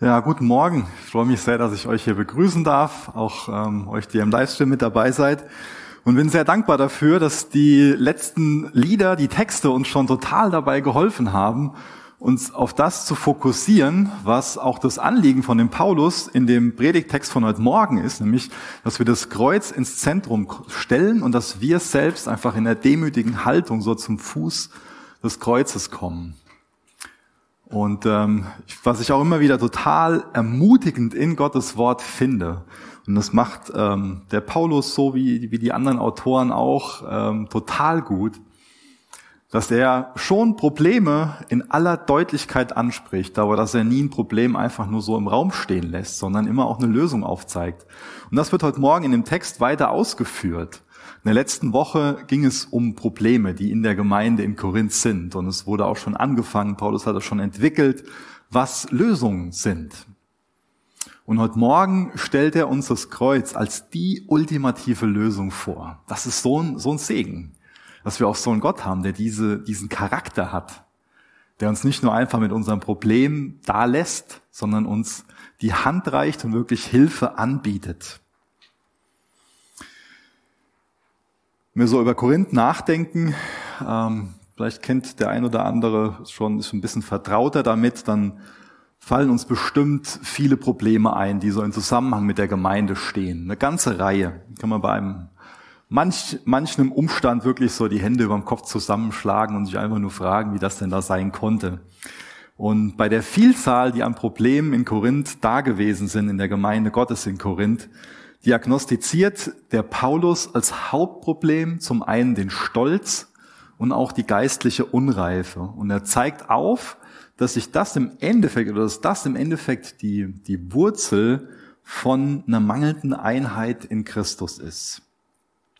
Ja, guten Morgen. Ich freue mich sehr, dass ich euch hier begrüßen darf, auch ähm, euch, die im Livestream mit dabei seid. Und bin sehr dankbar dafür, dass die letzten Lieder, die Texte uns schon total dabei geholfen haben, uns auf das zu fokussieren, was auch das Anliegen von dem Paulus in dem Predigtext von heute Morgen ist, nämlich, dass wir das Kreuz ins Zentrum stellen und dass wir selbst einfach in der demütigen Haltung so zum Fuß des Kreuzes kommen. Und ähm, was ich auch immer wieder total ermutigend in Gottes Wort finde, und das macht ähm, der Paulus so wie, wie die anderen Autoren auch ähm, total gut, dass er schon Probleme in aller Deutlichkeit anspricht, aber dass er nie ein Problem einfach nur so im Raum stehen lässt, sondern immer auch eine Lösung aufzeigt. Und das wird heute Morgen in dem Text weiter ausgeführt. In der letzten Woche ging es um Probleme, die in der Gemeinde in Korinth sind. Und es wurde auch schon angefangen, Paulus hat das schon entwickelt, was Lösungen sind. Und heute Morgen stellt er uns das Kreuz als die ultimative Lösung vor. Das ist so ein, so ein Segen, dass wir auch so einen Gott haben, der diese, diesen Charakter hat, der uns nicht nur einfach mit unserem Problem da lässt, sondern uns die Hand reicht und wirklich Hilfe anbietet. Wenn wir so über Korinth nachdenken, ähm, vielleicht kennt der ein oder andere schon, ist ein bisschen vertrauter damit, dann fallen uns bestimmt viele Probleme ein, die so in Zusammenhang mit der Gemeinde stehen. Eine ganze Reihe. Kann man bei einem manch, manchem Umstand wirklich so die Hände über dem Kopf zusammenschlagen und sich einfach nur fragen, wie das denn da sein konnte. Und bei der Vielzahl, die an Problemen in Korinth da gewesen sind, in der Gemeinde Gottes in Korinth, diagnostiziert der Paulus als Hauptproblem zum einen den Stolz und auch die geistliche Unreife. Und er zeigt auf, dass sich das im Endeffekt, oder dass das im Endeffekt die, die Wurzel von einer mangelnden Einheit in Christus ist.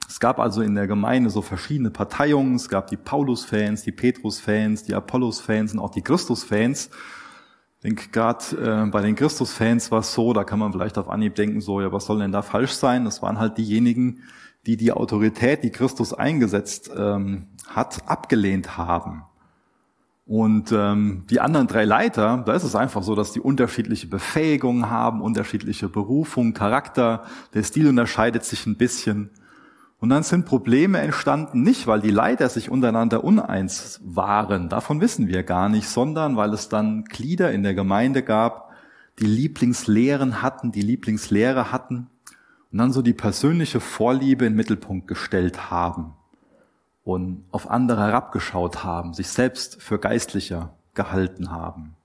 Es gab also in der Gemeinde so verschiedene Parteiungen. Es gab die Paulus-Fans, die Petrus-Fans, die Apollos-Fans und auch die Christus-Fans. Denke, gerade äh, bei den Christus-Fans war es so, da kann man vielleicht auf Anhieb denken, so, ja, was soll denn da falsch sein? Das waren halt diejenigen, die die Autorität, die Christus eingesetzt ähm, hat, abgelehnt haben. Und ähm, die anderen drei Leiter, da ist es einfach so, dass die unterschiedliche Befähigungen haben, unterschiedliche Berufung, Charakter. Der Stil unterscheidet sich ein bisschen. Und dann sind Probleme entstanden, nicht weil die Leiter sich untereinander uneins waren, davon wissen wir gar nicht, sondern weil es dann Glieder in der Gemeinde gab, die Lieblingslehren hatten, die Lieblingslehre hatten und dann so die persönliche Vorliebe in den Mittelpunkt gestellt haben und auf andere herabgeschaut haben, sich selbst für geistlicher gehalten haben.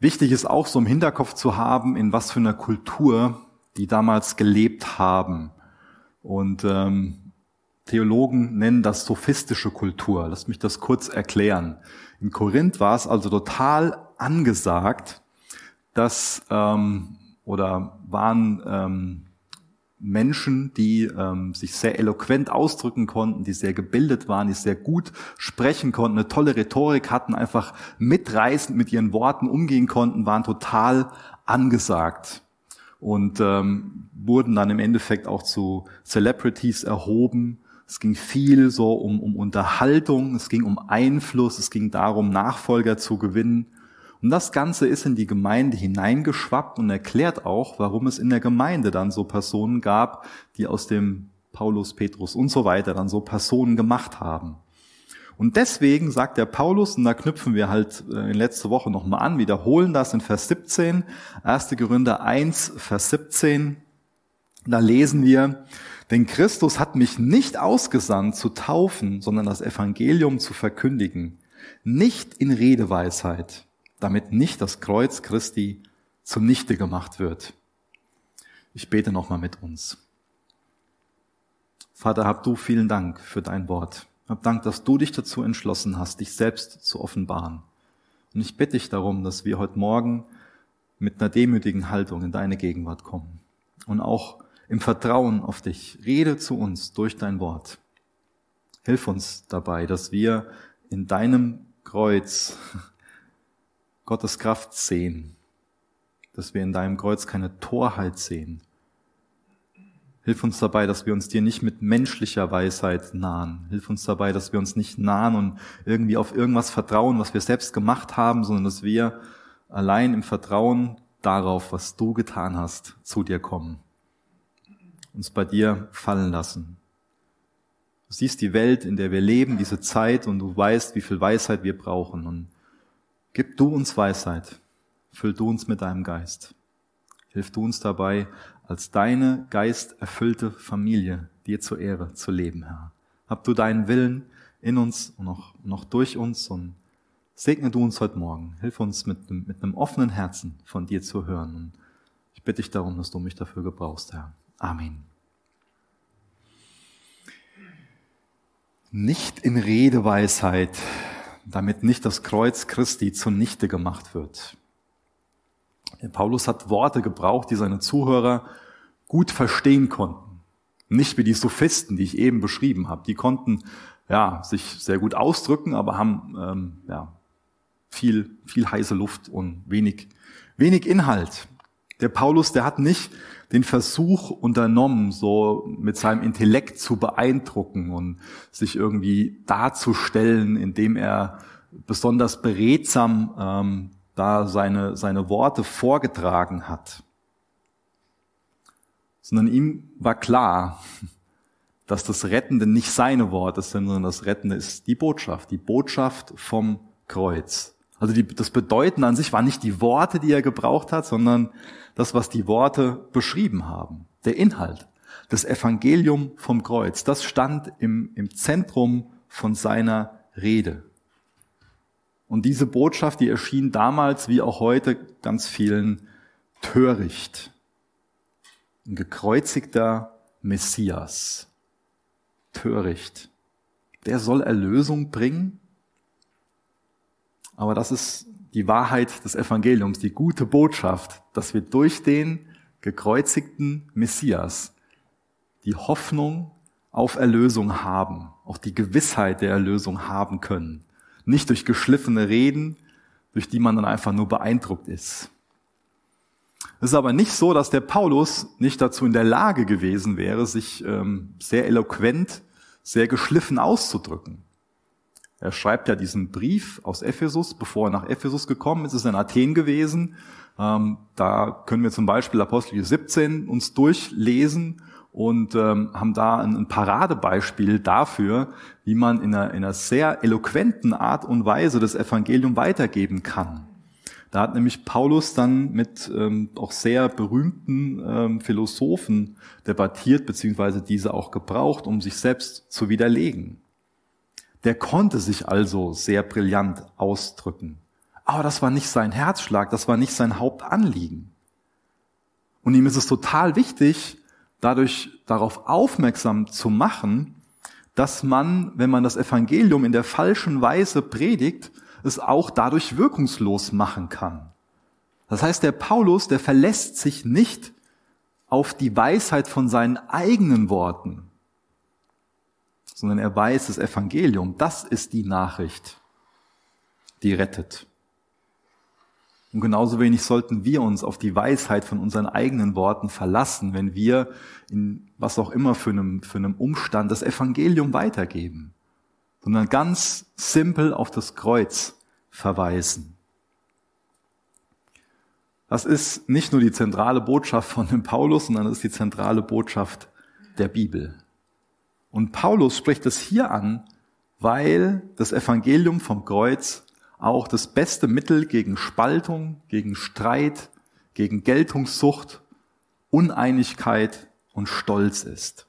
Wichtig ist auch so im Hinterkopf zu haben, in was für einer Kultur die damals gelebt haben. Und ähm, Theologen nennen das sophistische Kultur. Lass mich das kurz erklären. In Korinth war es also total angesagt, dass ähm, oder waren ähm, Menschen, die ähm, sich sehr eloquent ausdrücken konnten, die sehr gebildet waren, die sehr gut sprechen konnten, eine tolle Rhetorik hatten, einfach mitreißend mit ihren Worten umgehen konnten, waren total angesagt und ähm, wurden dann im Endeffekt auch zu Celebrities erhoben. Es ging viel so um, um Unterhaltung, es ging um Einfluss, es ging darum, Nachfolger zu gewinnen. Und das Ganze ist in die Gemeinde hineingeschwappt und erklärt auch, warum es in der Gemeinde dann so Personen gab, die aus dem Paulus, Petrus und so weiter dann so Personen gemacht haben. Und deswegen sagt der Paulus, und da knüpfen wir halt äh, in letzter Woche nochmal an, wiederholen das in Vers 17, 1. Korinther 1, Vers 17, da lesen wir, denn Christus hat mich nicht ausgesandt zu taufen, sondern das Evangelium zu verkündigen, nicht in Redeweisheit, damit nicht das Kreuz Christi zunichte gemacht wird. Ich bete nochmal mit uns. Vater, hab du vielen Dank für dein Wort. Hab Dank, dass du dich dazu entschlossen hast, dich selbst zu offenbaren. Und ich bitte dich darum, dass wir heute Morgen mit einer demütigen Haltung in deine Gegenwart kommen. Und auch im Vertrauen auf dich. Rede zu uns durch dein Wort. Hilf uns dabei, dass wir in deinem Kreuz Gottes Kraft sehen. Dass wir in deinem Kreuz keine Torheit sehen, Hilf uns dabei, dass wir uns dir nicht mit menschlicher Weisheit nahen. Hilf uns dabei, dass wir uns nicht nahen und irgendwie auf irgendwas vertrauen, was wir selbst gemacht haben, sondern dass wir allein im Vertrauen darauf, was du getan hast, zu dir kommen. Uns bei dir fallen lassen. Du siehst die Welt, in der wir leben, diese Zeit, und du weißt, wie viel Weisheit wir brauchen. Und gib du uns Weisheit. Füll du uns mit deinem Geist. Hilf du uns dabei, als deine geisterfüllte Familie dir zur Ehre zu leben, Herr. Hab du deinen Willen in uns und noch, noch durch uns und segne du uns heute Morgen. Hilf uns mit, mit einem offenen Herzen von dir zu hören. Und ich bitte dich darum, dass du mich dafür gebrauchst, Herr. Amen. Nicht in Redeweisheit, damit nicht das Kreuz Christi zunichte gemacht wird. Der Paulus hat Worte gebraucht, die seine Zuhörer gut verstehen konnten. Nicht wie die Sophisten, die ich eben beschrieben habe. Die konnten ja, sich sehr gut ausdrücken, aber haben ähm, ja, viel, viel heiße Luft und wenig, wenig Inhalt. Der Paulus, der hat nicht den Versuch unternommen, so mit seinem Intellekt zu beeindrucken und sich irgendwie darzustellen, indem er besonders beredsam ähm, da seine, seine Worte vorgetragen hat. Sondern ihm war klar, dass das Rettende nicht seine Worte sind, sondern das Rettende ist die Botschaft, die Botschaft vom Kreuz. Also die, das Bedeuten an sich war nicht die Worte, die er gebraucht hat, sondern das, was die Worte beschrieben haben. Der Inhalt, das Evangelium vom Kreuz, das stand im, im Zentrum von seiner Rede. Und diese Botschaft, die erschien damals wie auch heute ganz vielen töricht. Ein gekreuzigter Messias. Töricht. Der soll Erlösung bringen. Aber das ist die Wahrheit des Evangeliums, die gute Botschaft, dass wir durch den gekreuzigten Messias die Hoffnung auf Erlösung haben, auch die Gewissheit der Erlösung haben können. Nicht durch geschliffene Reden, durch die man dann einfach nur beeindruckt ist. Es ist aber nicht so, dass der Paulus nicht dazu in der Lage gewesen wäre, sich ähm, sehr eloquent, sehr geschliffen auszudrücken. Er schreibt ja diesen Brief aus Ephesus, bevor er nach Ephesus gekommen ist, ist er in Athen gewesen. Ähm, da können wir zum Beispiel Apostel 17 uns durchlesen und ähm, haben da ein, ein, Paradebeispiel dafür, wie man in einer, in einer sehr eloquenten Art und Weise das Evangelium weitergeben kann. Da hat nämlich Paulus dann mit ähm, auch sehr berühmten ähm, Philosophen debattiert, beziehungsweise diese auch gebraucht, um sich selbst zu widerlegen. Der konnte sich also sehr brillant ausdrücken. Aber das war nicht sein Herzschlag, das war nicht sein Hauptanliegen. Und ihm ist es total wichtig, dadurch darauf aufmerksam zu machen, dass man, wenn man das Evangelium in der falschen Weise predigt, es auch dadurch wirkungslos machen kann. Das heißt, der Paulus, der verlässt sich nicht auf die Weisheit von seinen eigenen Worten, sondern er weiß, das Evangelium, das ist die Nachricht, die rettet. Und genauso wenig sollten wir uns auf die Weisheit von unseren eigenen Worten verlassen, wenn wir in was auch immer für einem, für einem Umstand das Evangelium weitergeben, sondern ganz simpel auf das Kreuz verweisen. Das ist nicht nur die zentrale Botschaft von dem Paulus, sondern das ist die zentrale Botschaft der Bibel. Und Paulus spricht es hier an, weil das Evangelium vom Kreuz auch das beste Mittel gegen Spaltung, gegen Streit, gegen Geltungssucht, Uneinigkeit und Stolz ist.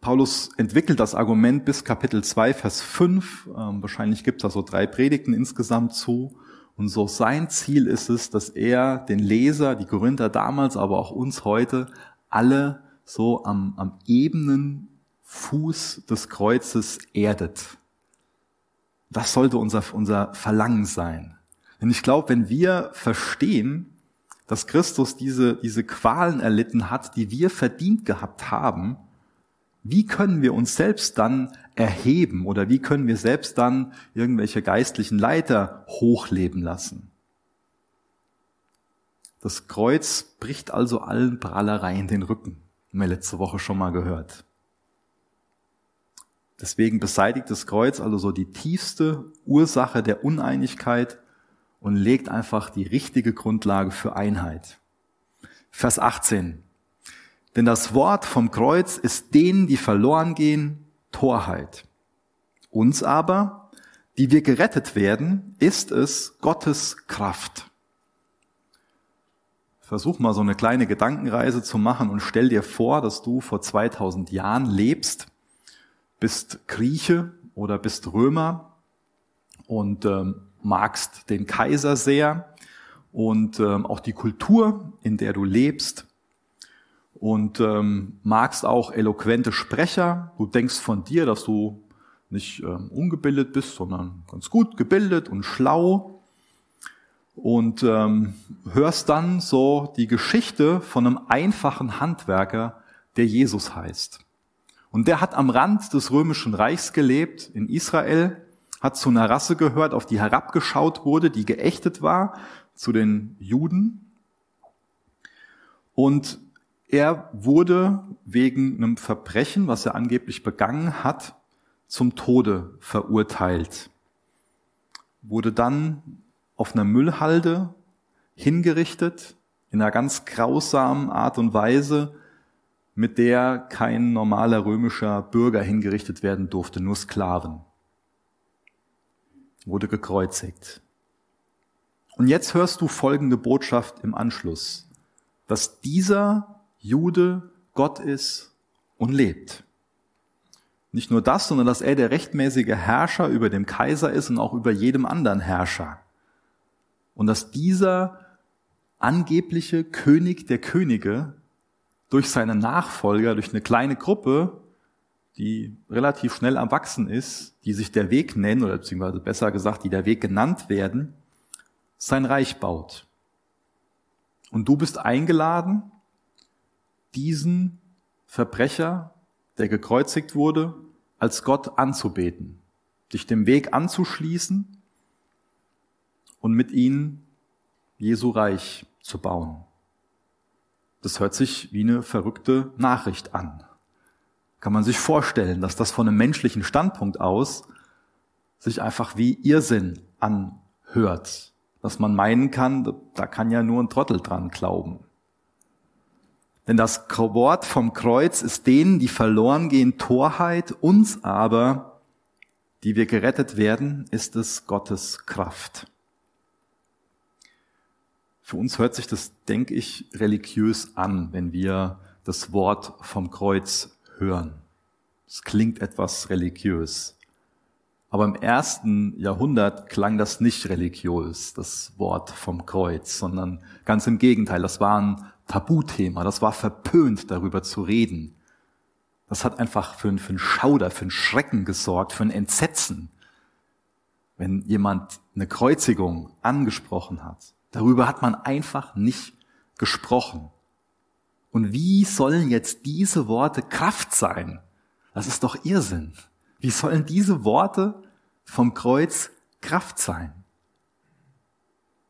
Paulus entwickelt das Argument bis Kapitel 2, Vers 5. Ähm, wahrscheinlich gibt es da so drei Predigten insgesamt zu. Und so sein Ziel ist es, dass er den Leser, die Korinther damals, aber auch uns heute, alle so am, am ebenen Fuß des Kreuzes erdet. Das sollte unser, unser Verlangen sein. Denn ich glaube, wenn wir verstehen, dass Christus diese, diese Qualen erlitten hat, die wir verdient gehabt haben, wie können wir uns selbst dann erheben oder wie können wir selbst dann irgendwelche geistlichen Leiter hochleben lassen? Das Kreuz bricht also allen Prahlereien den Rücken. Haben wir letzte Woche schon mal gehört. Deswegen beseitigt das Kreuz also so die tiefste Ursache der Uneinigkeit und legt einfach die richtige Grundlage für Einheit. Vers 18. Denn das Wort vom Kreuz ist denen, die verloren gehen, Torheit. Uns aber, die wir gerettet werden, ist es Gottes Kraft. Versuch mal so eine kleine Gedankenreise zu machen und stell dir vor, dass du vor 2000 Jahren lebst, bist Grieche oder bist Römer und ähm, magst den Kaiser sehr und ähm, auch die Kultur, in der du lebst und ähm, magst auch eloquente Sprecher. Du denkst von dir, dass du nicht ähm, ungebildet bist, sondern ganz gut gebildet und schlau und ähm, hörst dann so die Geschichte von einem einfachen Handwerker, der Jesus heißt. Und der hat am Rand des römischen Reichs gelebt, in Israel, hat zu einer Rasse gehört, auf die herabgeschaut wurde, die geächtet war, zu den Juden. Und er wurde wegen einem Verbrechen, was er angeblich begangen hat, zum Tode verurteilt. Wurde dann auf einer Müllhalde hingerichtet, in einer ganz grausamen Art und Weise, mit der kein normaler römischer Bürger hingerichtet werden durfte, nur Sklaven. Wurde gekreuzigt. Und jetzt hörst du folgende Botschaft im Anschluss, dass dieser Jude Gott ist und lebt. Nicht nur das, sondern dass er der rechtmäßige Herrscher über dem Kaiser ist und auch über jedem anderen Herrscher. Und dass dieser angebliche König der Könige durch seine Nachfolger, durch eine kleine Gruppe, die relativ schnell am Wachsen ist, die sich der Weg nennen, oder beziehungsweise besser gesagt, die der Weg genannt werden, sein Reich baut. Und du bist eingeladen, diesen Verbrecher, der gekreuzigt wurde, als Gott anzubeten, dich dem Weg anzuschließen und mit ihnen Jesu Reich zu bauen. Das hört sich wie eine verrückte Nachricht an. Kann man sich vorstellen, dass das von einem menschlichen Standpunkt aus sich einfach wie Irrsinn anhört. Dass man meinen kann, da kann ja nur ein Trottel dran glauben. Denn das Wort vom Kreuz ist denen, die verloren gehen, Torheit, uns aber, die wir gerettet werden, ist es Gottes Kraft. Für uns hört sich das, denke ich, religiös an, wenn wir das Wort vom Kreuz hören. Es klingt etwas religiös. Aber im ersten Jahrhundert klang das nicht religiös, das Wort vom Kreuz, sondern ganz im Gegenteil, das war ein Tabuthema, das war verpönt, darüber zu reden. Das hat einfach für, einen Schauder, für einen Schrecken gesorgt, für ein Entsetzen, wenn jemand eine Kreuzigung angesprochen hat. Darüber hat man einfach nicht gesprochen. Und wie sollen jetzt diese Worte Kraft sein? Das ist doch Irrsinn. Wie sollen diese Worte vom Kreuz Kraft sein?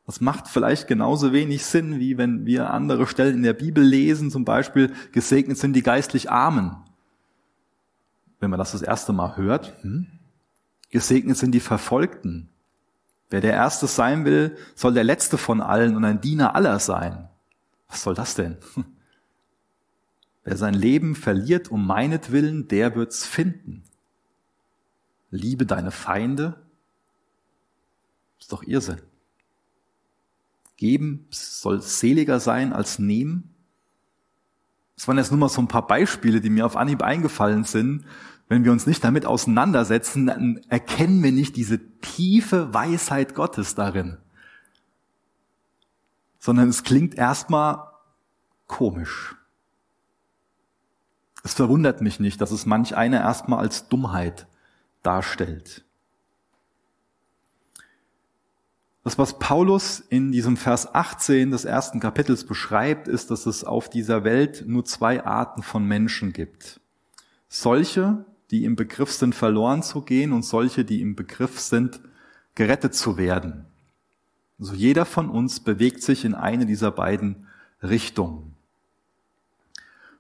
Das macht vielleicht genauso wenig Sinn, wie wenn wir andere Stellen in der Bibel lesen, zum Beispiel, gesegnet sind die geistlich Armen. Wenn man das das erste Mal hört, hm? gesegnet sind die Verfolgten, Wer der Erste sein will, soll der Letzte von allen und ein Diener aller sein. Was soll das denn? Wer sein Leben verliert um meinetwillen, der wird's finden. Liebe deine Feinde. Ist doch Irrsinn. Geben soll seliger sein als nehmen. Das waren jetzt nur mal so ein paar Beispiele, die mir auf Anhieb eingefallen sind, wenn wir uns nicht damit auseinandersetzen, dann erkennen wir nicht diese tiefe Weisheit Gottes darin. Sondern es klingt erstmal komisch. Es verwundert mich nicht, dass es manch einer erstmal als Dummheit darstellt. Das, was Paulus in diesem Vers 18 des ersten Kapitels beschreibt, ist, dass es auf dieser Welt nur zwei Arten von Menschen gibt. Solche, die im Begriff sind, verloren zu gehen und solche, die im Begriff sind, gerettet zu werden. Also jeder von uns bewegt sich in eine dieser beiden Richtungen.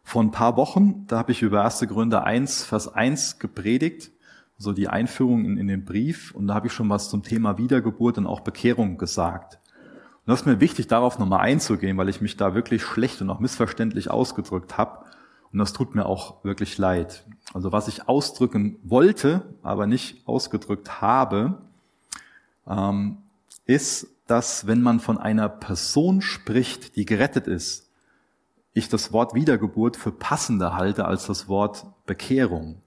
Vor ein paar Wochen, da habe ich über 1. Gründer 1, Vers 1 gepredigt. so die Einführung in, in den Brief, und da habe ich schon was zum Thema Wiedergeburt und auch Bekehrung gesagt. Und das ist mir wichtig, darauf nochmal einzugehen, weil ich mich da wirklich schlecht und auch missverständlich ausgedrückt habe. Und das tut mir auch wirklich leid. Also was ich ausdrücken wollte, aber nicht ausgedrückt habe, ähm, ist, dass wenn man von einer Person spricht, die gerettet ist, ich das Wort Wiedergeburt für passender halte als das Wort Bekehrung.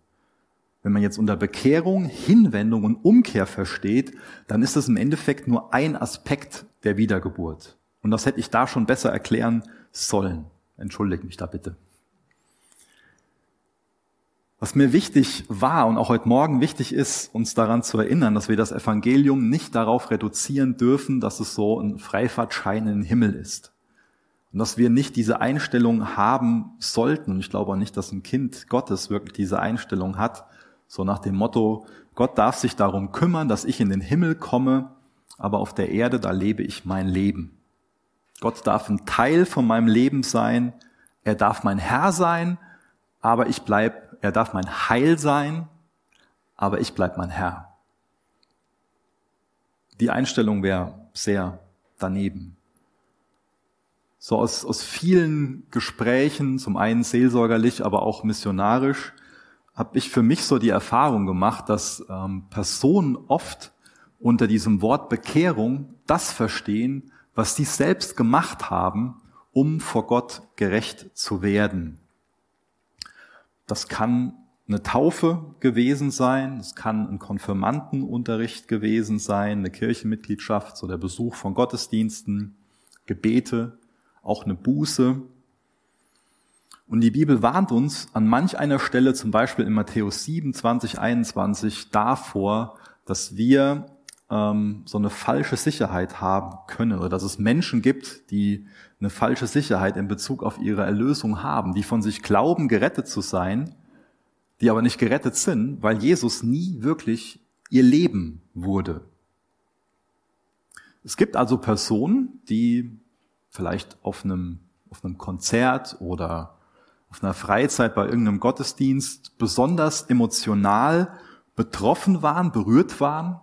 Wenn man jetzt unter Bekehrung, Hinwendung und Umkehr versteht, dann ist das im Endeffekt nur ein Aspekt der Wiedergeburt. Und das hätte ich da schon besser erklären sollen. Entschuldigt mich da bitte. Was mir wichtig war und auch heute Morgen wichtig ist, uns daran zu erinnern, dass wir das Evangelium nicht darauf reduzieren dürfen, dass es so ein Freifahrtschein in den Himmel ist. Und dass wir nicht diese Einstellung haben sollten. Und ich glaube auch nicht, dass ein Kind Gottes wirklich diese Einstellung hat. So nach dem Motto, Gott darf sich darum kümmern, dass ich in den Himmel komme, aber auf der Erde, da lebe ich mein Leben. Gott darf ein Teil von meinem Leben sein. Er darf mein Herr sein, aber ich bleib er darf mein Heil sein, aber ich bleib mein Herr. Die Einstellung wäre sehr daneben. So aus, aus vielen Gesprächen, zum einen seelsorgerlich, aber auch missionarisch, habe ich für mich so die Erfahrung gemacht, dass ähm, Personen oft unter diesem Wort Bekehrung das verstehen, was die selbst gemacht haben, um vor Gott gerecht zu werden. Das kann eine Taufe gewesen sein, es kann ein Konfirmandenunterricht gewesen sein, eine Kirchenmitgliedschaft, so der Besuch von Gottesdiensten, Gebete, auch eine Buße. Und die Bibel warnt uns an manch einer Stelle, zum Beispiel in Matthäus 7, 20, 21, davor, dass wir ähm, so eine falsche Sicherheit haben können oder dass es Menschen gibt, die eine falsche Sicherheit in Bezug auf ihre Erlösung haben, die von sich glauben, gerettet zu sein, die aber nicht gerettet sind, weil Jesus nie wirklich ihr Leben wurde. Es gibt also Personen, die vielleicht auf einem, auf einem Konzert oder auf einer Freizeit bei irgendeinem Gottesdienst besonders emotional betroffen waren, berührt waren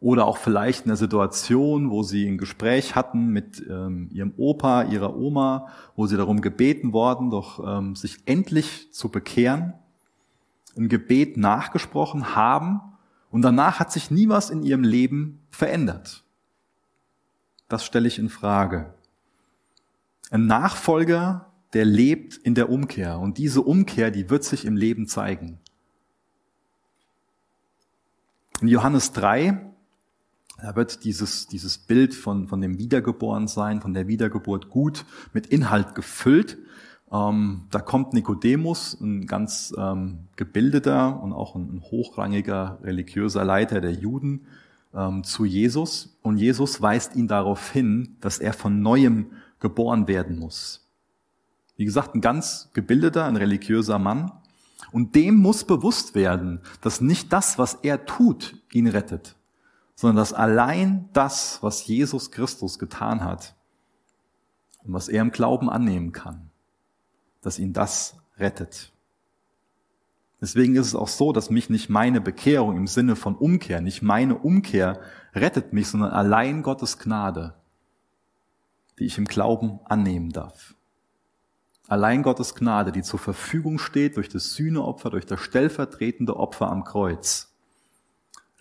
oder auch vielleicht in der Situation, wo sie ein Gespräch hatten mit ähm, ihrem Opa, ihrer Oma, wo sie darum gebeten worden, doch ähm, sich endlich zu bekehren, ein Gebet nachgesprochen haben und danach hat sich nie was in ihrem Leben verändert. Das stelle ich in Frage. Ein Nachfolger, der lebt in der Umkehr und diese Umkehr, die wird sich im Leben zeigen. In Johannes 3 da wird dieses, dieses Bild von, von dem Wiedergeborensein, von der Wiedergeburt gut mit Inhalt gefüllt. Ähm, da kommt Nikodemus, ein ganz ähm, gebildeter und auch ein, ein, hochrangiger religiöser Leiter der Juden, ähm, zu Jesus. Und Jesus weist ihn darauf hin, dass er von neuem geboren werden muss. Wie gesagt, ein ganz gebildeter, ein religiöser Mann. Und dem muss bewusst werden, dass nicht das, was er tut, ihn rettet, sondern dass allein das, was Jesus Christus getan hat und was er im Glauben annehmen kann, dass ihn das rettet. Deswegen ist es auch so, dass mich nicht meine Bekehrung im Sinne von Umkehr, nicht meine Umkehr rettet mich, sondern allein Gottes Gnade, die ich im Glauben annehmen darf. Allein Gottes Gnade, die zur Verfügung steht durch das Sühneopfer, durch das stellvertretende Opfer am Kreuz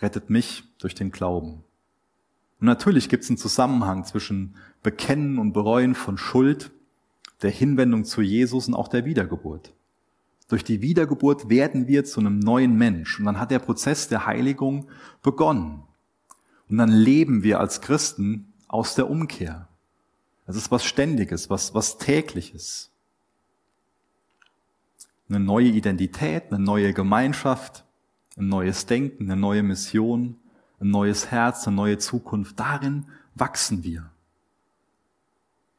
rettet mich durch den Glauben. Und natürlich gibt es einen Zusammenhang zwischen Bekennen und Bereuen von Schuld, der Hinwendung zu Jesus und auch der Wiedergeburt. Durch die Wiedergeburt werden wir zu einem neuen Mensch und dann hat der Prozess der Heiligung begonnen. Und dann leben wir als Christen aus der Umkehr. Es ist was Ständiges, was, was Tägliches. Eine neue Identität, eine neue Gemeinschaft, ein neues Denken, eine neue Mission, ein neues Herz, eine neue Zukunft. Darin wachsen wir.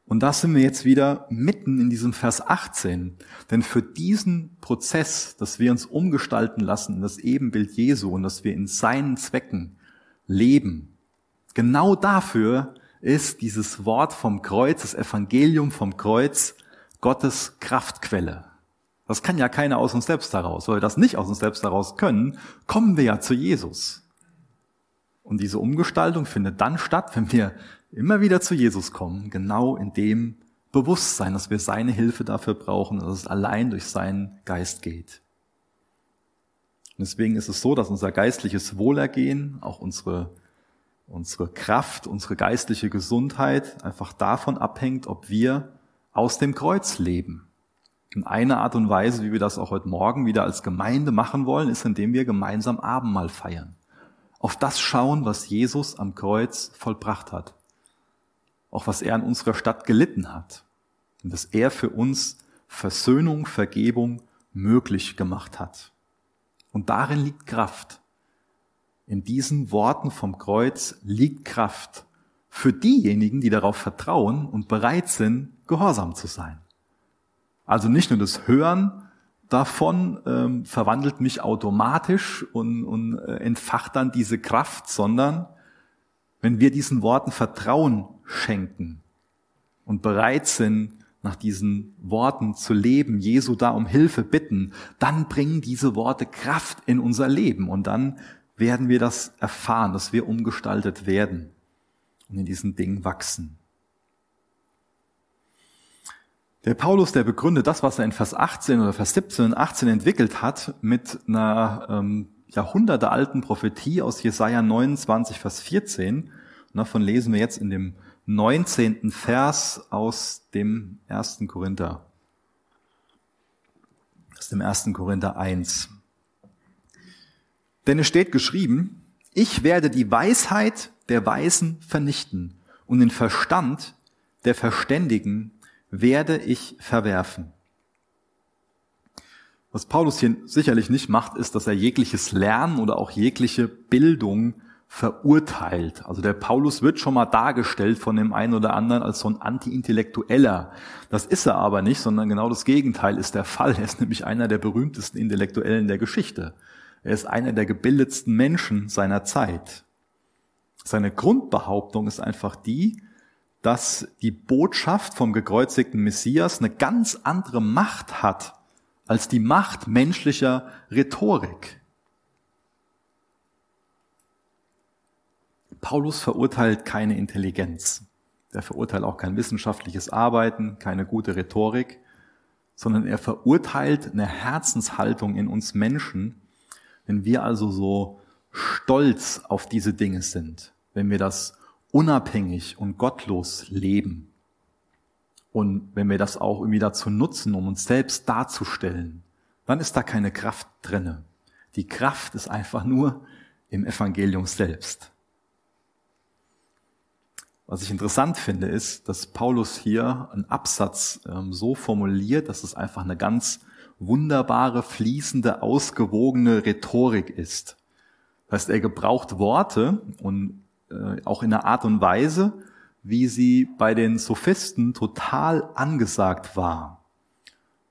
Und da sind wir jetzt wieder mitten in diesem Vers 18. Denn für diesen Prozess, dass wir uns umgestalten lassen in das Ebenbild Jesu und dass wir in seinen Zwecken leben, genau dafür ist dieses Wort vom Kreuz, das Evangelium vom Kreuz, Gottes Kraftquelle. Das kann ja keiner aus uns selbst heraus. Weil wir das nicht aus uns selbst heraus können, kommen wir ja zu Jesus. Und diese Umgestaltung findet dann statt, wenn wir immer wieder zu Jesus kommen, genau in dem Bewusstsein, dass wir seine Hilfe dafür brauchen, dass es allein durch seinen Geist geht. Und deswegen ist es so, dass unser geistliches Wohlergehen, auch unsere, unsere Kraft, unsere geistliche Gesundheit einfach davon abhängt, ob wir aus dem Kreuz leben. Und eine Art und Weise, wie wir das auch heute Morgen wieder als Gemeinde machen wollen, ist, indem wir gemeinsam Abendmahl feiern. Auf das schauen, was Jesus am Kreuz vollbracht hat. Auch was er in unserer Stadt gelitten hat. Und dass er für uns Versöhnung, Vergebung möglich gemacht hat. Und darin liegt Kraft. In diesen Worten vom Kreuz liegt Kraft für diejenigen, die darauf vertrauen und bereit sind, gehorsam zu sein. Also nicht nur das Hören davon ähm, verwandelt mich automatisch und, und äh, entfacht dann diese Kraft, sondern wenn wir diesen Worten Vertrauen schenken und bereit sind, nach diesen Worten zu leben, Jesu da um Hilfe bitten, dann bringen diese Worte Kraft in unser Leben und dann werden wir das erfahren, dass wir umgestaltet werden und in diesen Dingen wachsen. Der Paulus, der begründet das, was er in Vers 18 oder Vers 17 und 18 entwickelt hat, mit einer ähm, jahrhundertealten Prophetie aus Jesaja 29, Vers 14. Und davon lesen wir jetzt in dem 19. Vers aus dem 1. Korinther. Aus dem 1. Korinther 1. Denn es steht geschrieben, ich werde die Weisheit der Weisen vernichten und den Verstand der Verständigen werde ich verwerfen. Was Paulus hier sicherlich nicht macht, ist, dass er jegliches Lernen oder auch jegliche Bildung verurteilt. Also der Paulus wird schon mal dargestellt von dem einen oder anderen als so ein Anti-Intellektueller. Das ist er aber nicht, sondern genau das Gegenteil ist der Fall. Er ist nämlich einer der berühmtesten Intellektuellen der Geschichte. Er ist einer der gebildetsten Menschen seiner Zeit. Seine Grundbehauptung ist einfach die, dass die Botschaft vom gekreuzigten Messias eine ganz andere Macht hat als die Macht menschlicher Rhetorik. Paulus verurteilt keine Intelligenz. Er verurteilt auch kein wissenschaftliches Arbeiten, keine gute Rhetorik, sondern er verurteilt eine Herzenshaltung in uns Menschen, wenn wir also so stolz auf diese Dinge sind, wenn wir das unabhängig und gottlos leben. Und wenn wir das auch irgendwie dazu nutzen, um uns selbst darzustellen, dann ist da keine Kraft drinne. Die Kraft ist einfach nur im Evangelium selbst. Was ich interessant finde, ist, dass Paulus hier einen Absatz ähm, so formuliert, dass es einfach eine ganz wunderbare, fließende, ausgewogene Rhetorik ist. Das heißt, er gebraucht Worte und äh, auch in einer Art und Weise, wie sie bei den Sophisten total angesagt war.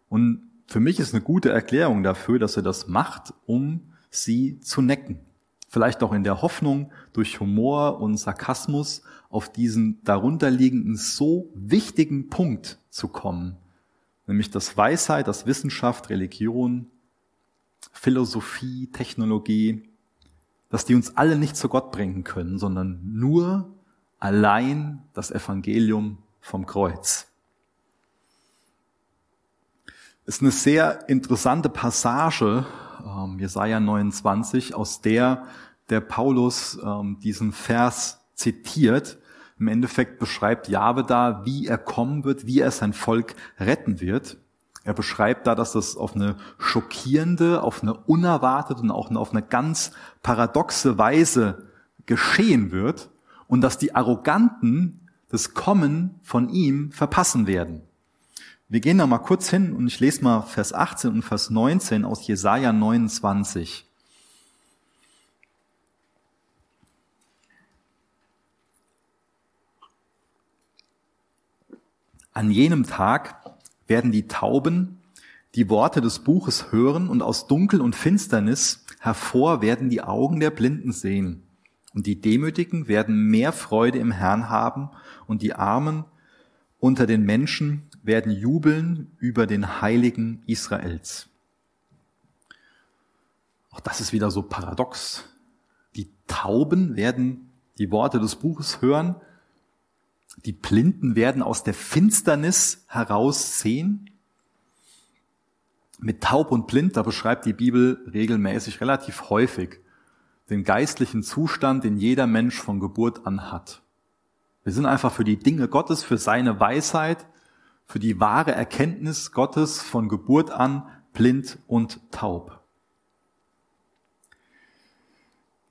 Und für mich ist eine gute Erklärung dafür, dass er das macht, um sie zu necken. Vielleicht auch in der Hoffnung, durch Humor und Sarkasmus auf diesen darunterliegenden so wichtigen Punkt zu kommen. Nämlich dass Weisheit, dass Wissenschaft, Religion, Philosophie, Technologie dass die uns alle nicht zu Gott bringen können, sondern nur allein das Evangelium vom Kreuz. Ist eine sehr interessante Passage, ähm, Jesaja 29, aus der der Paulus ähm, diesen Vers zitiert. Im Endeffekt beschreibt Jahwe da, wie er kommen wird, wie er sein Volk retten wird. Er beschreibt da, dass das auf eine schockierende, auf eine unerwartete und auch auf eine ganz paradoxe Weise geschehen wird und dass die Arroganten das Kommen von ihm verpassen werden. Wir gehen da mal kurz hin und ich lese mal Vers 18 und Vers 19 aus Jesaja 29. An jenem Tag werden die Tauben die Worte des Buches hören und aus Dunkel und Finsternis hervor werden die Augen der Blinden sehen. Und die Demütigen werden mehr Freude im Herrn haben und die Armen unter den Menschen werden jubeln über den Heiligen Israels. Auch das ist wieder so paradox. Die Tauben werden die Worte des Buches hören, die Blinden werden aus der Finsternis heraus sehen. Mit taub und blind, da beschreibt die Bibel regelmäßig, relativ häufig, den geistlichen Zustand, den jeder Mensch von Geburt an hat. Wir sind einfach für die Dinge Gottes, für seine Weisheit, für die wahre Erkenntnis Gottes von Geburt an blind und taub.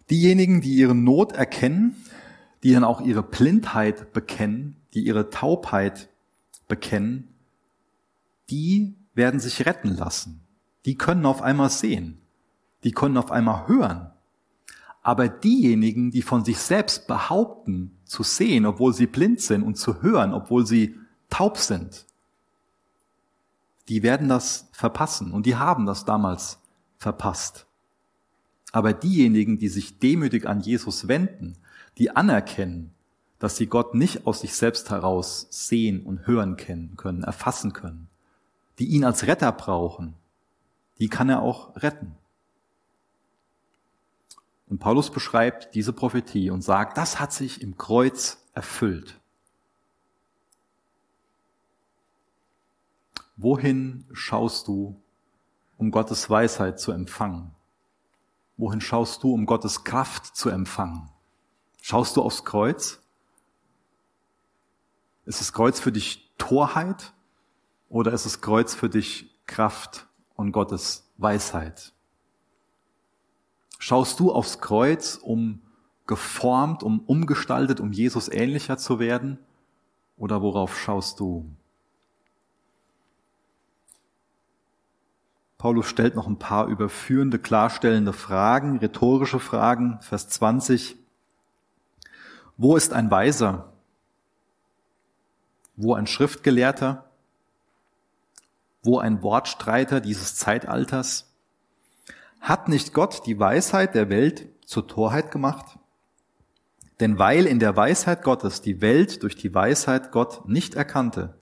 Diejenigen, die ihre Not erkennen, die dann auch ihre Blindheit bekennen, die ihre Taubheit bekennen, die werden sich retten lassen. Die können auf einmal sehen. Die können auf einmal hören. Aber diejenigen, die von sich selbst behaupten, zu sehen, obwohl sie blind sind und zu hören, obwohl sie taub sind, die werden das verpassen und die haben das damals verpasst. Aber diejenigen, die sich demütig an Jesus wenden, die anerkennen, dass sie Gott nicht aus sich selbst heraus sehen und hören können, erfassen können, die ihn als Retter brauchen, die kann er auch retten. Und Paulus beschreibt diese Prophetie und sagt, das hat sich im Kreuz erfüllt. Wohin schaust du, um Gottes Weisheit zu empfangen? Wohin schaust du, um Gottes Kraft zu empfangen? Schaust du aufs Kreuz? Ist das Kreuz für dich Torheit oder ist das Kreuz für dich Kraft und Gottes Weisheit? Schaust du aufs Kreuz, um geformt, um umgestaltet, um Jesus ähnlicher zu werden? Oder worauf schaust du? Paulus stellt noch ein paar überführende, klarstellende Fragen, rhetorische Fragen. Vers 20. Wo ist ein Weiser? Wo ein Schriftgelehrter? Wo ein Wortstreiter dieses Zeitalters? Hat nicht Gott die Weisheit der Welt zur Torheit gemacht? Denn weil in der Weisheit Gottes die Welt durch die Weisheit Gott nicht erkannte,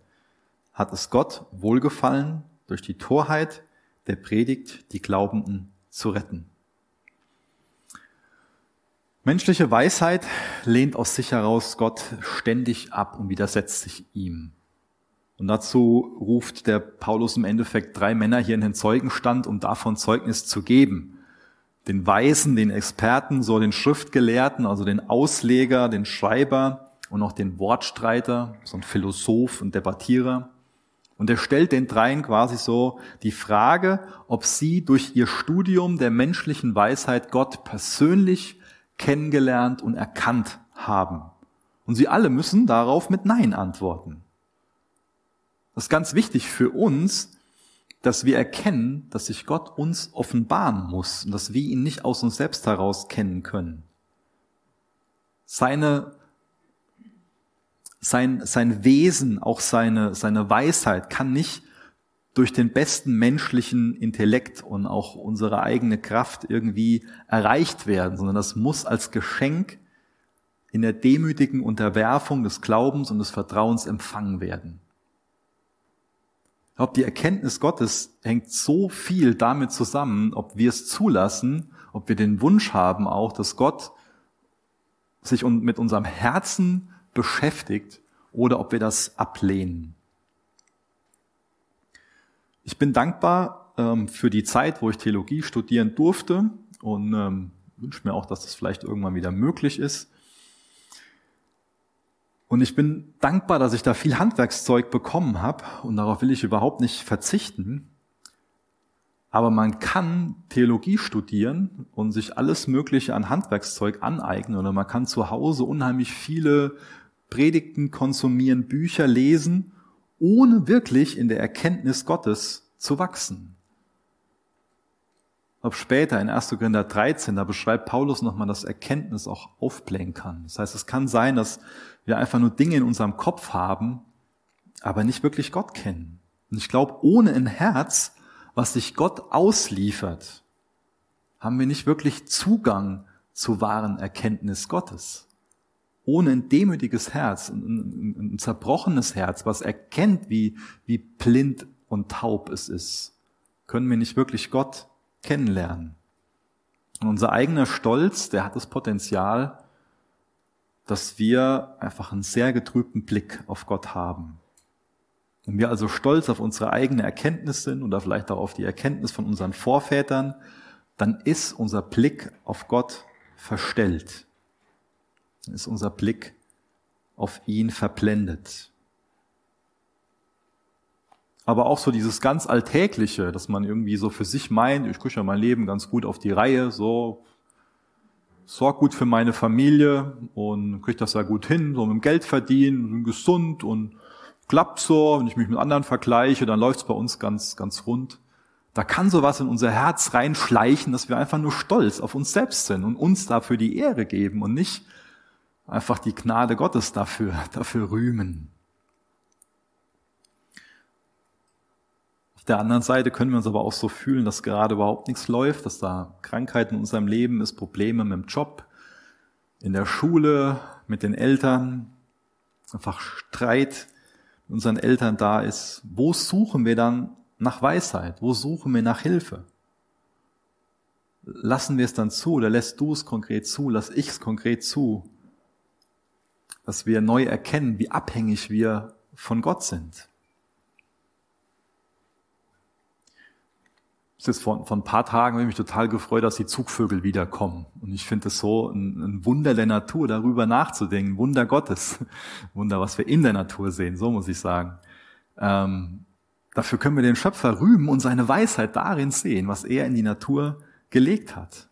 hat es Gott wohlgefallen, durch die Torheit der Predigt die Glaubenden zu retten. Menschliche Weisheit lehnt aus sich heraus Gott ständig ab und widersetzt sich ihm. Und dazu ruft der Paulus im Endeffekt drei Männer hier in den Zeugenstand, um davon Zeugnis zu geben. Den Weisen, den Experten, so den Schriftgelehrten, also den Ausleger, den Schreiber und auch den Wortstreiter, so ein Philosoph und Debattierer. Und er stellt den dreien quasi so die Frage, ob sie durch ihr Studium der menschlichen Weisheit Gott persönlich kennengelernt und erkannt haben. Und sie alle müssen darauf mit Nein antworten. Das ist ganz wichtig für uns, dass wir erkennen, dass sich Gott uns offenbaren muss und dass wir ihn nicht aus uns selbst heraus kennen können. Seine, sein, sein Wesen, auch seine, seine Weisheit kann nicht durch den besten menschlichen Intellekt und auch unsere eigene Kraft irgendwie erreicht werden, sondern das muss als Geschenk in der demütigen Unterwerfung des Glaubens und des Vertrauens empfangen werden. Ich glaube, die Erkenntnis Gottes hängt so viel damit zusammen, ob wir es zulassen, ob wir den Wunsch haben auch, dass Gott sich mit unserem Herzen beschäftigt oder ob wir das ablehnen. Ich bin dankbar ähm, für die Zeit, wo ich Theologie studieren durfte und ähm, wünsche mir auch, dass das vielleicht irgendwann wieder möglich ist. Und ich bin dankbar, dass ich da viel Handwerkszeug bekommen habe und darauf will ich überhaupt nicht verzichten. Aber man kann Theologie studieren und sich alles Mögliche an Handwerkszeug aneignen oder man kann zu Hause unheimlich viele Predigten konsumieren, Bücher lesen, ohne wirklich in der Erkenntnis Gottes zu wachsen. Ob später in 1. Korinther 13, da beschreibt Paulus nochmal, dass Erkenntnis auch aufblähen kann. Das heißt, es kann sein, dass wir einfach nur Dinge in unserem Kopf haben, aber nicht wirklich Gott kennen. Und ich glaube, ohne ein Herz, was sich Gott ausliefert, haben wir nicht wirklich Zugang zur wahren Erkenntnis Gottes. Ohne ein demütiges Herz, ein, ein, ein zerbrochenes Herz, was erkennt, wie, wie blind und taub es ist, können wir nicht wirklich Gott kennenlernen. Und unser eigener Stolz, der hat das Potenzial, dass wir einfach einen sehr getrübten Blick auf Gott haben. Wenn wir also stolz auf unsere eigene Erkenntnis sind oder vielleicht auch auf die Erkenntnis von unseren Vorvätern, dann ist unser Blick auf Gott verstellt. Dann ist unser Blick auf ihn verblendet. Aber auch so dieses ganz Alltägliche, dass man irgendwie so für sich meint, ich kriege ja mein Leben ganz gut auf die Reihe, so sorg gut für meine Familie und kriege das ja gut hin, so mit dem Geld verdienen, bin gesund und klappt so. Wenn ich mich mit anderen vergleiche, dann läuft's bei uns ganz, ganz rund. Da kann sowas in unser Herz reinschleichen, dass wir einfach nur stolz auf uns selbst sind und uns dafür die Ehre geben und nicht einfach die Gnade Gottes dafür, dafür rühmen. Auf der anderen Seite können wir uns aber auch so fühlen, dass gerade überhaupt nichts läuft, dass da Krankheiten in unserem Leben ist, Probleme mit dem Job, in der Schule, mit den Eltern, einfach Streit mit unseren Eltern da ist. Wo suchen wir dann nach Weisheit? Wo suchen wir nach Hilfe? Lassen wir es dann zu oder lässt du es konkret zu, lass ich es konkret zu, dass wir neu erkennen, wie abhängig wir von Gott sind. Jetzt vor, vor ein paar Tagen habe ich mich total gefreut, dass die Zugvögel wiederkommen. Und ich finde es so ein, ein, Wunder der Natur, darüber nachzudenken. Wunder Gottes. Wunder, was wir in der Natur sehen, so muss ich sagen. Ähm, Dafür können wir den Schöpfer rühmen und seine Weisheit darin sehen, was er in die Natur gelegt hat.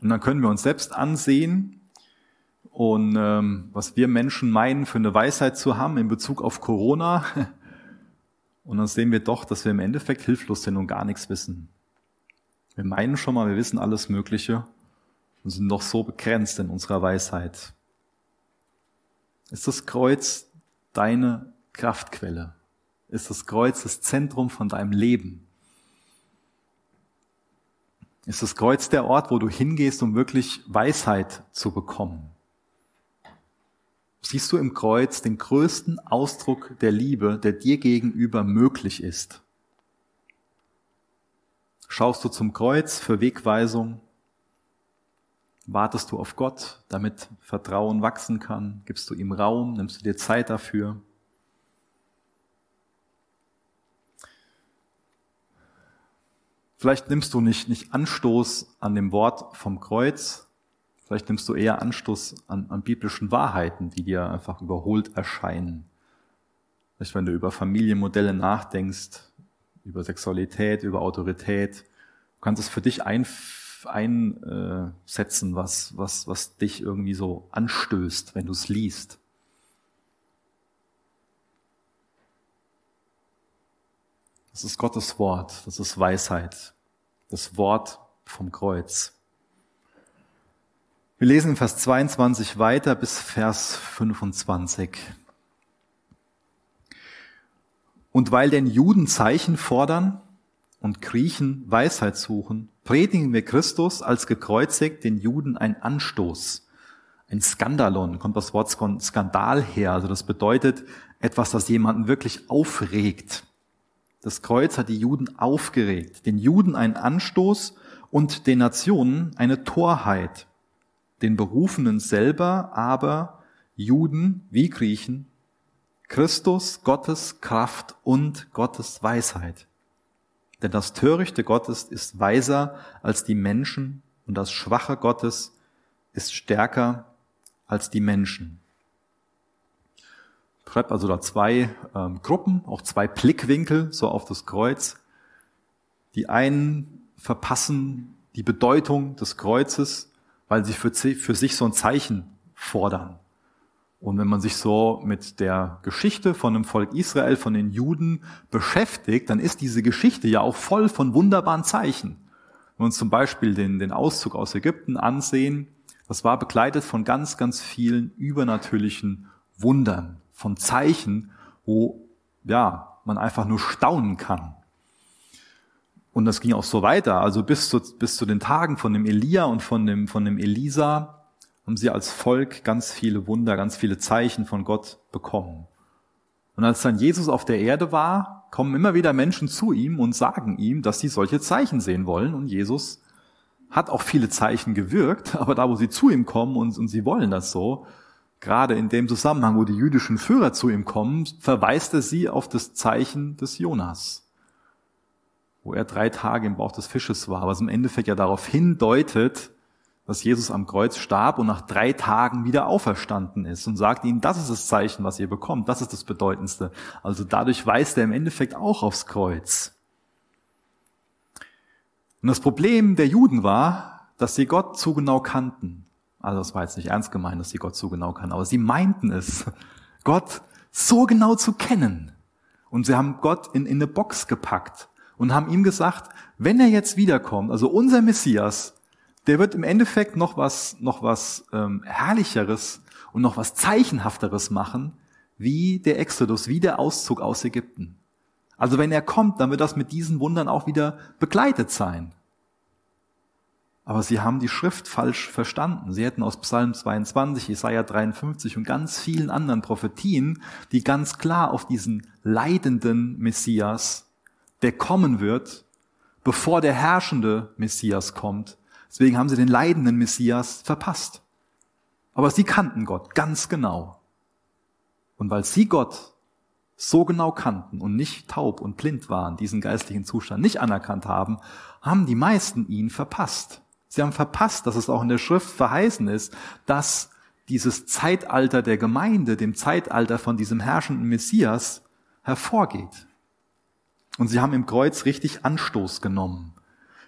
Und dann können wir uns selbst ansehen und ähm, was wir Menschen meinen, für eine Weisheit zu haben in Bezug auf Corona. Und dann sehen wir doch, dass wir im Endeffekt hilflos sind und gar nichts wissen. Wir meinen schon mal, wir wissen alles Mögliche und sind doch so begrenzt in unserer Weisheit. Ist das Kreuz deine Kraftquelle? Ist das Kreuz das Zentrum von deinem Leben? Ist das Kreuz der Ort, wo du hingehst, um wirklich Weisheit zu bekommen? Siehst du im Kreuz den größten Ausdruck der Liebe, der dir gegenüber möglich ist? Schaust du zum Kreuz für Wegweisung? Wartest du auf Gott, damit Vertrauen wachsen kann? Gibst du ihm Raum? Nimmst du dir Zeit dafür? Vielleicht nimmst du nicht, nicht Anstoß an dem Wort vom Kreuz, vielleicht nimmst du eher Anstoß an, an biblischen Wahrheiten, die dir einfach überholt erscheinen. Vielleicht wenn du über Familienmodelle nachdenkst, über Sexualität, über Autorität, du kannst es für dich ein, einsetzen, was, was, was dich irgendwie so anstößt, wenn du es liest. Das ist Gottes Wort, das ist Weisheit, das Wort vom Kreuz. Wir lesen in Vers 22 weiter bis Vers 25. Und weil den Juden Zeichen fordern und Griechen Weisheit suchen, predigen wir Christus als gekreuzigt den Juden ein Anstoß, ein Skandalon, kommt das Wort Skandal her. Also das bedeutet etwas, das jemanden wirklich aufregt. Das Kreuz hat die Juden aufgeregt, den Juden einen Anstoß und den Nationen eine Torheit, den Berufenen selber aber Juden wie Griechen, Christus, Gottes Kraft und Gottes Weisheit. Denn das Törichte Gottes ist weiser als die Menschen und das Schwache Gottes ist stärker als die Menschen schreibt also da zwei ähm, Gruppen, auch zwei Blickwinkel so auf das Kreuz. Die einen verpassen die Bedeutung des Kreuzes, weil sie für, für sich so ein Zeichen fordern. Und wenn man sich so mit der Geschichte von dem Volk Israel, von den Juden beschäftigt, dann ist diese Geschichte ja auch voll von wunderbaren Zeichen. Wenn wir uns zum Beispiel den, den Auszug aus Ägypten ansehen, das war begleitet von ganz, ganz vielen übernatürlichen Wundern von Zeichen, wo ja, man einfach nur staunen kann. Und das ging auch so weiter. Also bis zu, bis zu den Tagen von dem Elia und von dem, von dem Elisa haben sie als Volk ganz viele Wunder, ganz viele Zeichen von Gott bekommen. Und als dann Jesus auf der Erde war, kommen immer wieder Menschen zu ihm und sagen ihm, dass sie solche Zeichen sehen wollen. Und Jesus hat auch viele Zeichen gewirkt, aber da, wo sie zu ihm kommen und, und sie wollen das so, gerade in dem Zusammenhang, wo die jüdischen Führer zu ihm kommen, verweist er sie auf das Zeichen des Jonas, wo er drei Tage im Bauch des Fisches war, was im Endeffekt ja darauf hindeutet, dass Jesus am Kreuz starb und nach drei Tagen wieder auferstanden ist und sagt ihnen, das ist das Zeichen, was ihr bekommt, das ist das Bedeutendste. Also dadurch weist er im Endeffekt auch aufs Kreuz. Und das Problem der Juden war, dass sie Gott zu genau kannten. Also das war jetzt nicht ernst gemeint, dass sie Gott zu genau kannten, aber sie meinten es, Gott so genau zu kennen. Und sie haben Gott in, in eine Box gepackt und haben ihm gesagt, wenn er jetzt wiederkommt, also unser Messias, der wird im Endeffekt noch was, noch was ähm, Herrlicheres und noch was Zeichenhafteres machen, wie der Exodus, wie der Auszug aus Ägypten. Also wenn er kommt, dann wird das mit diesen Wundern auch wieder begleitet sein. Aber sie haben die Schrift falsch verstanden. Sie hätten aus Psalm 22, Jesaja 53 und ganz vielen anderen Prophetien, die ganz klar auf diesen leidenden Messias, der kommen wird, bevor der herrschende Messias kommt, Deswegen haben sie den leidenden Messias verpasst. Aber sie kannten Gott ganz genau. Und weil sie Gott so genau kannten und nicht taub und blind waren, diesen geistlichen Zustand nicht anerkannt haben, haben die meisten ihn verpasst. Sie haben verpasst, dass es auch in der Schrift verheißen ist, dass dieses Zeitalter der Gemeinde dem Zeitalter von diesem herrschenden Messias hervorgeht. Und sie haben im Kreuz richtig Anstoß genommen.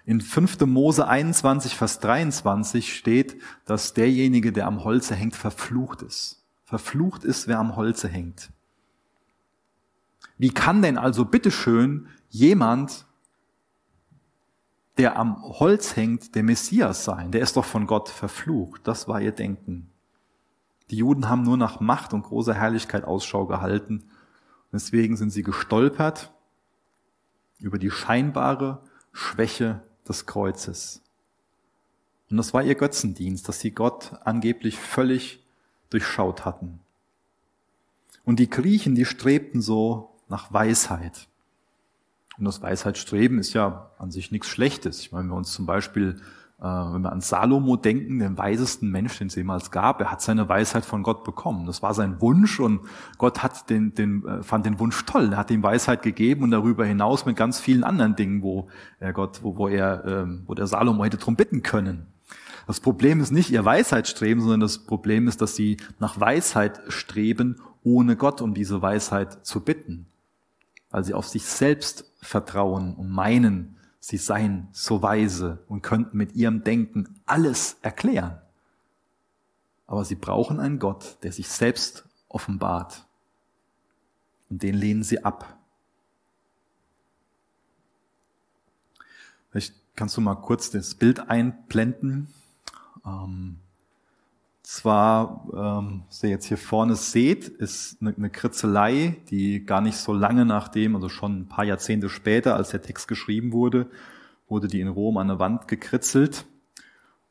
In 5. Mose 21, Vers 23 steht, dass derjenige, der am Holze hängt, verflucht ist. Verflucht ist, wer am Holze hängt. Wie kann denn also bitteschön jemand, der am Holz hängt, der Messias sein? Der ist doch von Gott verflucht. Das war ihr Denken. Die Juden haben nur nach Macht und großer Herrlichkeit Ausschau gehalten. Deswegen sind sie gestolpert über die scheinbare Schwäche des Kreuzes. Und das war ihr Götzendienst, dass sie Gott angeblich völlig durchschaut hatten. Und die Griechen, die strebten so nach Weisheit. Und das Weisheitsstreben ist ja an sich nichts Schlechtes. Ich meine, wenn wir uns zum Beispiel wenn wir an Salomo denken, den weisesten Mensch, den es jemals gab, er hat seine Weisheit von Gott bekommen. Das war sein Wunsch und Gott hat den, den, äh, fand den Wunsch toll. Er hat ihm Weisheit gegeben und darüber hinaus mit ganz vielen anderen Dingen, wo er Gott, wo, wo er, ähm, wo der Salomo hätte drum bitten können. Das Problem ist nicht ihr Weisheitsstreben, sondern das Problem ist, dass sie nach Weisheit streben, ohne Gott um diese Weisheit zu bitten. Weil sie auf sich selbst vertrauen und meinen, sie seien so weise und könnten mit ihrem Denken alles erklären. Aber sie brauchen einen Gott, der sich selbst offenbart. Und den lehnen sie ab. Vielleicht kannst du mal kurz das Bild einblenden. Ähm, zwar, ähm, was ihr jetzt hier vorne seht, ist eine, eine Kritzelei, die gar nicht so lange nachdem, also schon ein paar Jahrzehnte später, als der Text geschrieben wurde, wurde die in Rom an der Wand gekritzelt.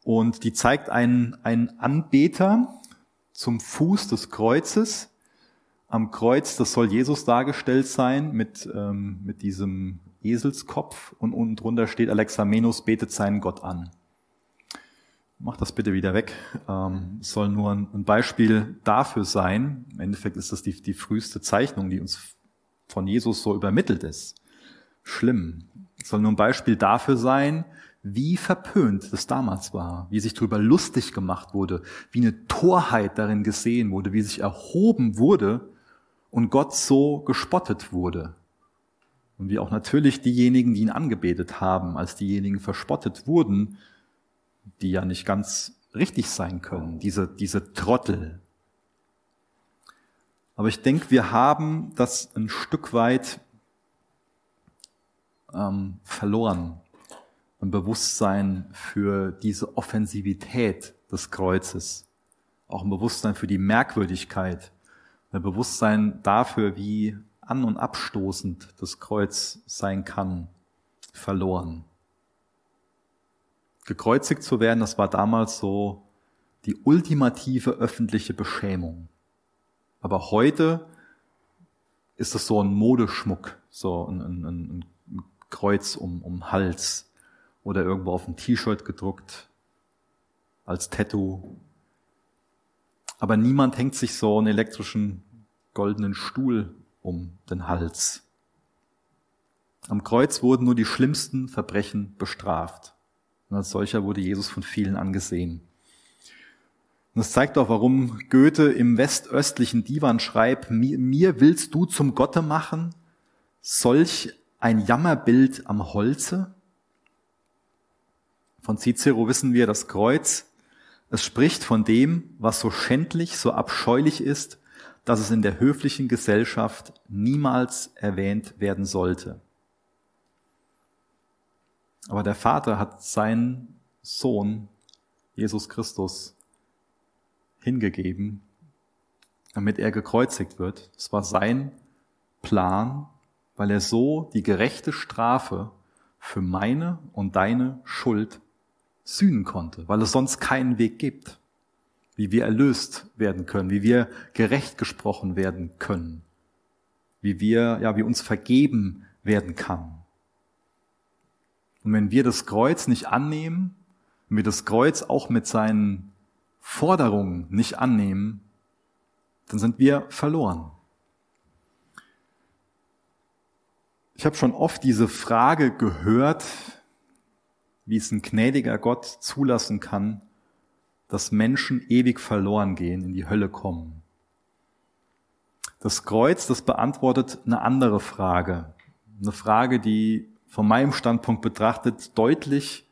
Und die zeigt einen, einen Anbeter zum Fuß des Kreuzes. Am Kreuz, das soll Jesus dargestellt sein mit, ähm, mit diesem Eselskopf und unten drunter steht Alexamenus betet seinen Gott an mach das bitte wieder weg. Ähm, soll nur ein, Beispiel dafür sein. Im Endeffekt ist das die, die früheste Zeichnung, die uns von Jesus so übermittelt ist. Schlimm. soll nur ein Beispiel dafür sein, wie verpönt das damals war, wie sich darüber lustig gemacht wurde, wie eine Torheit darin gesehen wurde, wie sich erhoben wurde und Gott so gespottet wurde. Und wie auch natürlich diejenigen, die ihn angebetet haben, als diejenigen verspottet wurden, die ja nicht ganz richtig sein können, diese, diese Trottel. Aber ich denke, wir haben das ein Stück weit ähm, verloren, ein Bewusstsein für diese Offensivität des Kreuzes, auch ein Bewusstsein für die Merkwürdigkeit, ein Bewusstsein dafür, wie an- und abstoßend das Kreuz sein kann, verloren gekreuzigt zu werden, das war damals so die ultimative öffentliche Beschämung. Aber heute ist es so ein Modeschmuck, so ein, ein, ein Kreuz um, um Hals oder irgendwo auf ein T-Shirt gedruckt als Tattoo. Aber niemand hängt sich so einen elektrischen goldenen Stuhl um den Hals. Am Kreuz wurden nur die schlimmsten Verbrechen bestraft. Und als solcher wurde Jesus von vielen angesehen. Und das zeigt auch, warum Goethe im westöstlichen Divan schreibt, mir willst du zum Gotte machen, solch ein Jammerbild am Holze? Von Cicero wissen wir, das Kreuz, es spricht von dem, was so schändlich, so abscheulich ist, dass es in der höflichen Gesellschaft niemals erwähnt werden sollte. Aber der Vater hat seinen Sohn, Jesus Christus, hingegeben, damit er gekreuzigt wird. Es war sein Plan, weil er so die gerechte Strafe für meine und deine Schuld sühnen konnte, weil es sonst keinen Weg gibt, wie wir erlöst werden können, wie wir gerecht gesprochen werden können, wie wir, ja, wie uns vergeben werden kann. Und wenn wir das Kreuz nicht annehmen, wenn wir das Kreuz auch mit seinen Forderungen nicht annehmen, dann sind wir verloren. Ich habe schon oft diese Frage gehört, wie es ein gnädiger Gott zulassen kann, dass Menschen ewig verloren gehen, in die Hölle kommen. Das Kreuz, das beantwortet eine andere Frage. Eine Frage, die von meinem Standpunkt betrachtet deutlich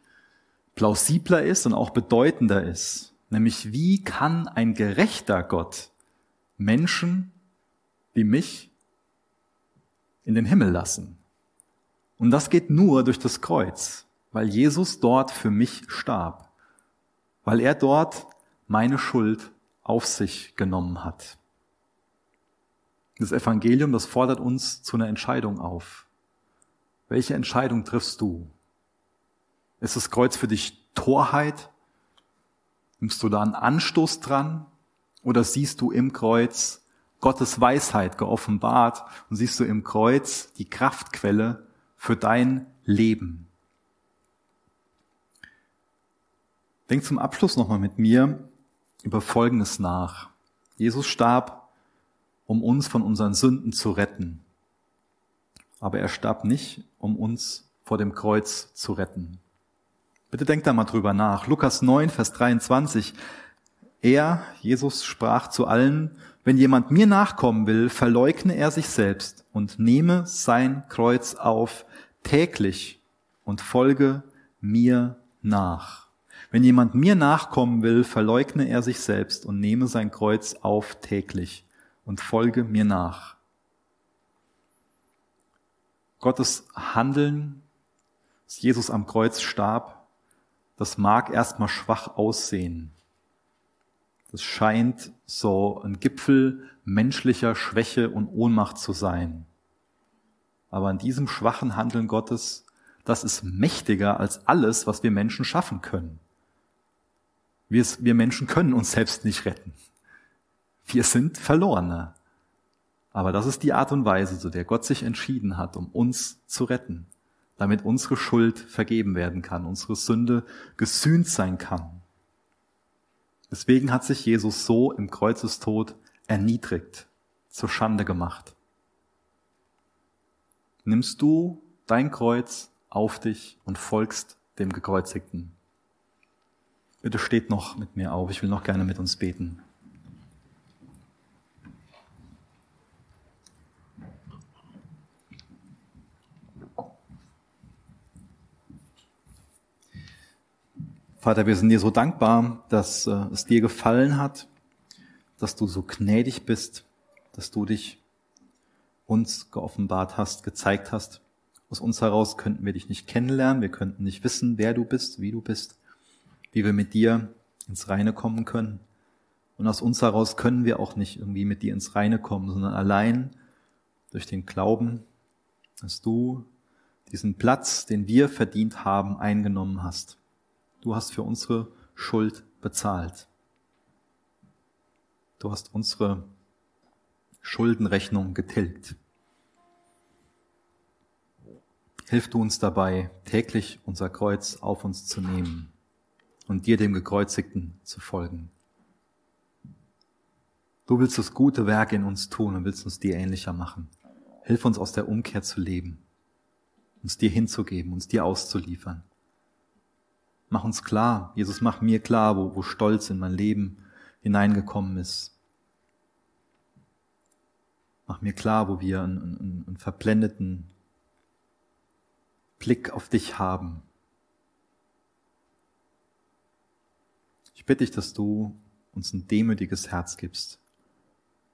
plausibler ist und auch bedeutender ist. Nämlich, wie kann ein gerechter Gott Menschen wie mich in den Himmel lassen? Und das geht nur durch das Kreuz weil Jesus dort für mich starb, weil er dort meine Schuld auf sich genommen hat. Das Evangelium, das fordert uns zu einer Entscheidung auf. Welche Entscheidung triffst du? Ist das Kreuz für dich Torheit? Nimmst du da einen Anstoß dran? Oder siehst du im Kreuz Gottes Weisheit geoffenbart und siehst du im Kreuz die Kraftquelle für dein Leben? Denk zum Abschluss nochmal mit mir über Folgendes nach. Jesus starb, um uns von unseren Sünden zu retten. Aber er starb nicht, um uns vor dem Kreuz zu retten. Bitte denkt da mal drüber nach. Lukas 9, Vers 23. Er, Jesus, sprach zu allen, wenn jemand mir nachkommen will, verleugne er sich selbst und nehme sein Kreuz auf täglich und folge mir nach. Wenn jemand mir nachkommen will, verleugne er sich selbst und nehme sein Kreuz auf täglich und folge mir nach. Gottes Handeln, dass Jesus am Kreuz starb, das mag erstmal schwach aussehen. Das scheint so ein Gipfel menschlicher Schwäche und Ohnmacht zu sein. Aber an diesem schwachen Handeln Gottes, das ist mächtiger als alles, was wir Menschen schaffen können. Wir, wir Menschen können uns selbst nicht retten. Wir sind Verlorene. Aber das ist die Art und Weise, zu der Gott sich entschieden hat, um uns zu retten, damit unsere Schuld vergeben werden kann, unsere Sünde gesühnt sein kann. Deswegen hat sich Jesus so im Kreuzestod erniedrigt, zur Schande gemacht. Nimmst du dein Kreuz auf dich und folgst dem Gekreuzigten. Bitte steht noch mit mir auf. Ich will noch gerne mit uns beten. Vater, wir sind dir so dankbar, dass äh, es dir gefallen hat, dass du so gnädig bist, dass du dich uns geoffenbart hast, gezeigt hast. Aus uns heraus könnten wir dich nicht kennenlernen, wir könnten nicht wissen, wer du bist, wie du bist wie wir mit dir ins Reine kommen können. Und aus uns heraus können wir auch nicht irgendwie mit dir ins Reine kommen, sondern allein durch den Glauben, dass du diesen Platz, den wir verdient haben, eingenommen hast. Du hast für unsere Schuld bezahlt. Du hast unsere Schuldenrechnung getilgt. Hilf du uns dabei, täglich unser Kreuz auf uns zu nehmen und dir, dem Gekreuzigten, zu folgen. Du willst das gute Werk in uns tun und willst uns dir ähnlicher machen. Hilf uns aus der Umkehr zu leben, uns dir hinzugeben, uns dir auszuliefern. Mach uns klar, Jesus, mach mir klar, wo, wo Stolz in mein Leben hineingekommen ist. Mach mir klar, wo wir einen, einen, einen verblendeten Blick auf dich haben. Ich bitte dich, dass du uns ein demütiges Herz gibst,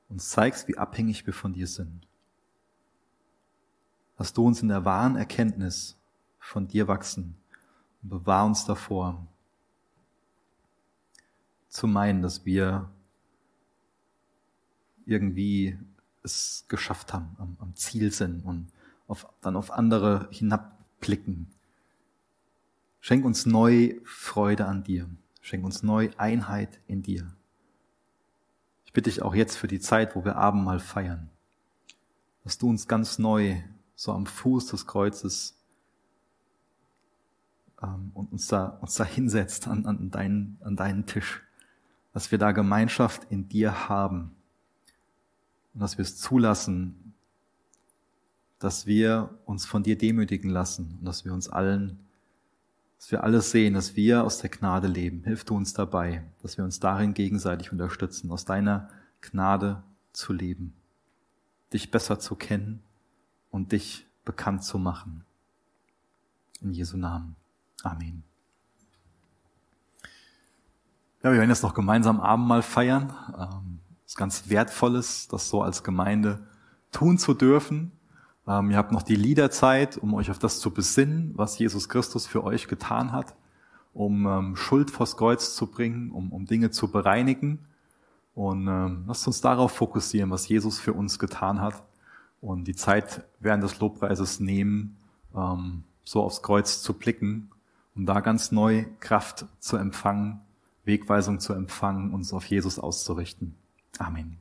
uns zeigst, wie abhängig wir von dir sind. Dass du uns in der wahren Erkenntnis von dir wachsen bewahr uns davor, zu meinen, dass wir irgendwie es geschafft haben, am, am Ziel sind und auf, dann auf andere hinabblicken. Schenk uns neu Freude an dir. Schenk uns neu Einheit in dir. Ich bitte dich auch jetzt für die Zeit, wo wir Abendmahl feiern, dass du uns ganz neu so am Fuß des Kreuzes ähm, und uns da, uns da hinsetzt an, an, deinen, an deinen Tisch, dass wir da Gemeinschaft in dir haben und dass wir es zulassen, dass wir uns von dir demütigen lassen und dass wir uns allen, dass wir alles sehen, dass wir aus der Gnade leben. Hilf du uns dabei, dass wir uns darin gegenseitig unterstützen, aus deiner Gnade zu leben, dich besser zu kennen und dich bekannt zu machen. In Jesu Namen. Amen. Ja, wir werden jetzt noch gemeinsam Abendmahl feiern. Ähm, es ist ganz Wertvolles, das so als Gemeinde tun zu dürfen. Ähm, ihr habt noch die Liederzeit, um euch auf das zu besinnen, was Jesus Christus für euch getan hat, um ähm, Schuld vors Kreuz zu bringen, um, um Dinge zu bereinigen. Und ähm, lasst uns darauf fokussieren, was Jesus für uns getan hat und die Zeit während des Lobpreises nehmen, ähm, so aufs Kreuz zu blicken um da ganz neu Kraft zu empfangen, Wegweisung zu empfangen, uns auf Jesus auszurichten. Amen.